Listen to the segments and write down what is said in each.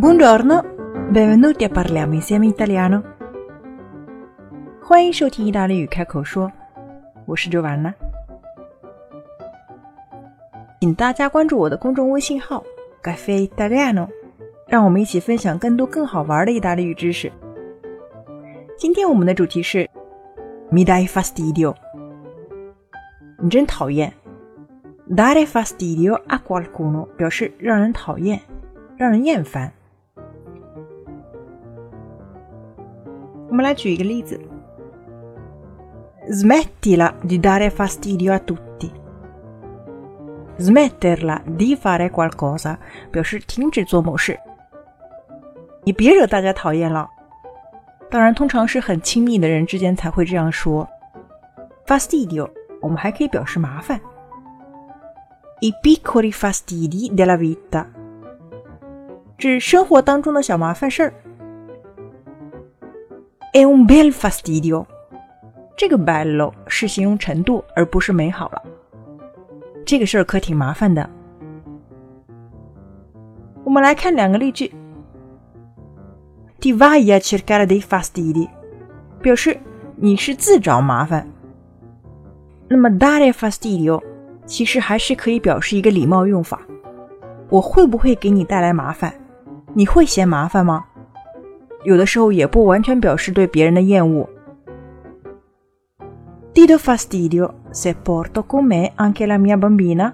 Buongiorno, benvenuti a parliamo insieme italiano。欢迎收听意大利语开口说，我是周婉娜。请大家关注我的公众微信号 “Cafe Italiano”，让我们一起分享更多更好玩的意大利语知识。今天我们的主题是 “Mi dai fastidio”，你真讨厌。Dare fastidio a qualcuno 表示让人讨厌，让人厌烦。我们来举一个例子：Smettila di dare fastidio a tutti。Smetterla di fare qualcosa 表示停止做某事。你别惹大家讨厌了。当然，通常是很亲密的人之间才会这样说。Fastidio 我们还可以表示麻烦。I piccoli fastidi della vita 指生活当中的小麻烦事儿。è un bel fastidio。这个 bello 是形容程度，而不是美好了。这个事儿可挺麻烦的。我们来看两个例句：Ti vai a cercare dei fastidi，表示你是自找麻烦。那么 dare fastidio 其实还是可以表示一个礼貌用法。我会不会给你带来麻烦？你会嫌麻烦吗？有的时候也不完全表示对别人的厌恶。Ti do fastidio se porto con me anche la mia bambina?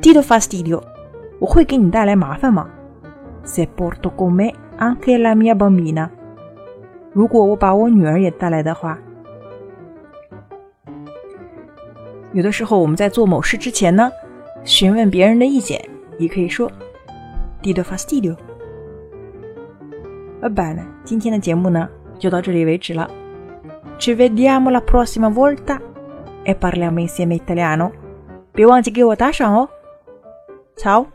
Ti do fastidio，我会给你带来麻烦吗？Se porto con me anche la mia bambina，如果我把我女儿也带来的话。有的时候我们在做某事之前呢，询问别人的意见，也可以说 Ti do fastidio。Va bene，今天的节目呢就到这里为止了。Ci vediamo la prossima volta e parliamo insieme italiano。别忘记给我打赏哦。Ciao。